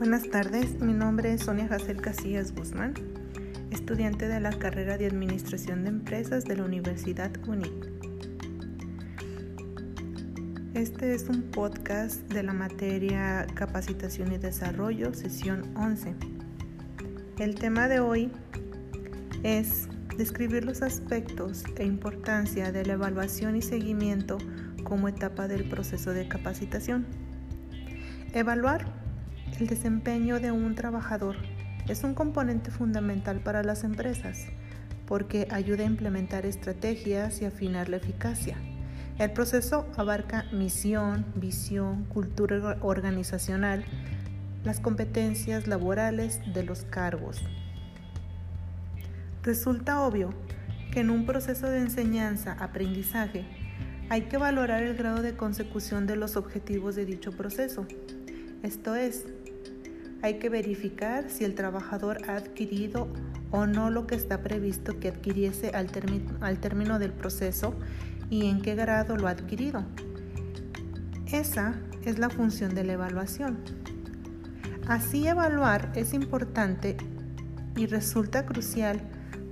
Buenas tardes, mi nombre es Sonia Jacel Casillas Guzmán, estudiante de la carrera de Administración de Empresas de la Universidad UNIC. Este es un podcast de la materia Capacitación y Desarrollo, sesión 11. El tema de hoy es describir los aspectos e importancia de la evaluación y seguimiento como etapa del proceso de capacitación. Evaluar el desempeño de un trabajador es un componente fundamental para las empresas porque ayuda a implementar estrategias y afinar la eficacia. El proceso abarca misión, visión, cultura organizacional, las competencias laborales de los cargos. Resulta obvio que en un proceso de enseñanza-aprendizaje hay que valorar el grado de consecución de los objetivos de dicho proceso. Esto es, hay que verificar si el trabajador ha adquirido o no lo que está previsto que adquiriese al, término del proceso y en qué grado lo ha adquirido. Esa es la función de la evaluación. Así evaluar es importante y resulta crucial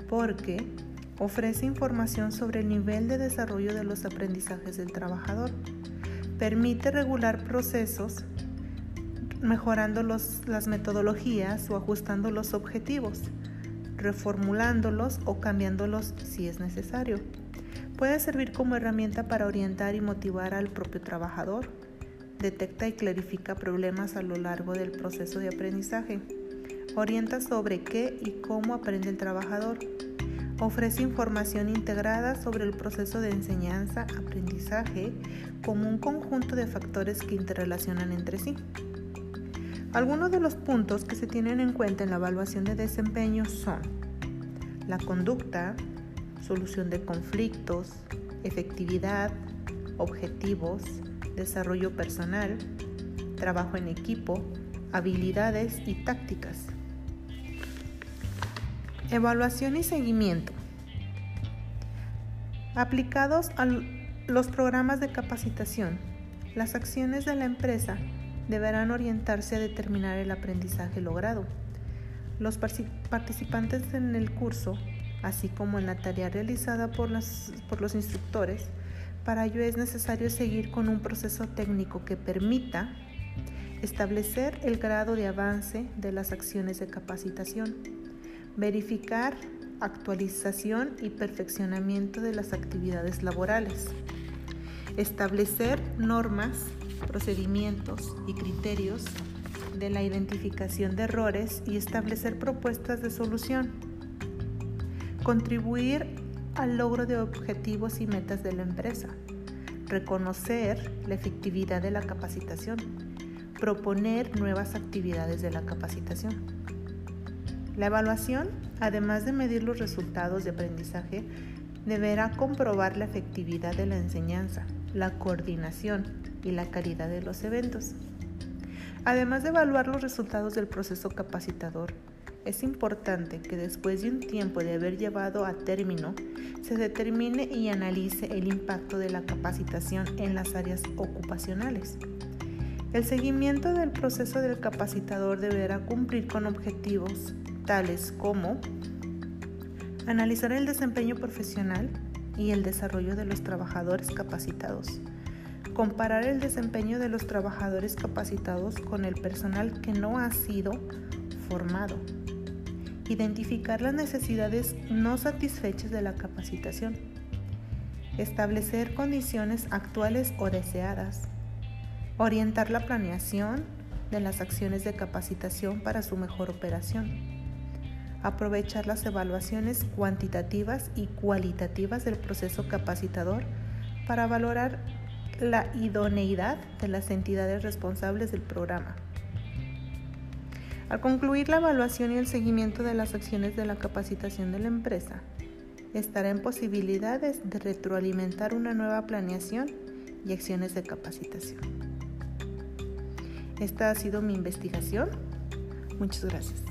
porque ofrece información sobre el nivel de desarrollo de los aprendizajes del trabajador, permite regular procesos mejorando las metodologías o ajustando los objetivos, reformulándolos o cambiándolos si es necesario. Puede servir como herramienta para orientar y motivar al propio trabajador. Detecta y clarifica problemas a lo largo del proceso de aprendizaje. Orienta sobre qué y cómo aprende el trabajador. Ofrece información integrada sobre el proceso de enseñanza-aprendizaje como un conjunto de factores que interrelacionan entre sí. Algunos de los puntos que se tienen en cuenta en la evaluación de desempeño son la conducta, solución de conflictos, efectividad, objetivos, desarrollo personal, trabajo en equipo, habilidades y tácticas. Evaluación y seguimiento. Aplicados a los programas de capacitación, las acciones de la empresa deberán orientarse a determinar el aprendizaje logrado. Los participantes en el curso, así como en la tarea realizada por, por los instructores, para ello es necesario seguir con un proceso técnico que permita establecer el grado de avance de las acciones de capacitación, verificar actualización y perfeccionamiento de las actividades laborales, establecer normas procedimientos y criterios de la identificación de errores y establecer propuestas de solución. Contribuir al logro de objetivos y metas de la empresa. Reconocer la efectividad de la capacitación. Proponer nuevas actividades de la capacitación. La evaluación, además de medir los resultados de aprendizaje, deberá comprobar la efectividad de la enseñanza, la coordinación, y la calidad de los eventos. Además de evaluar los resultados del proceso capacitador, es importante que después de un tiempo de haber llevado a término, se determine y analice el impacto de la capacitación en las áreas ocupacionales. El seguimiento del proceso del capacitador deberá cumplir con objetivos tales como analizar el desempeño profesional y el desarrollo de los trabajadores capacitados, comparar el desempeño de los trabajadores capacitados con el personal que no ha sido formado, identificar las necesidades no satisfechas de la capacitación, establecer condiciones actuales o deseadas, orientar la planeación de las acciones de capacitación para su mejor operación, aprovechar las evaluaciones cuantitativas y cualitativas del proceso capacitador para valorar la idoneidad de las entidades responsables del programa. Al concluir la evaluación y el seguimiento de las acciones de la capacitación de la empresa, estará en posibilidades de retroalimentar una nueva planeación y acciones de capacitación. Esta ha sido mi investigación. Muchas gracias.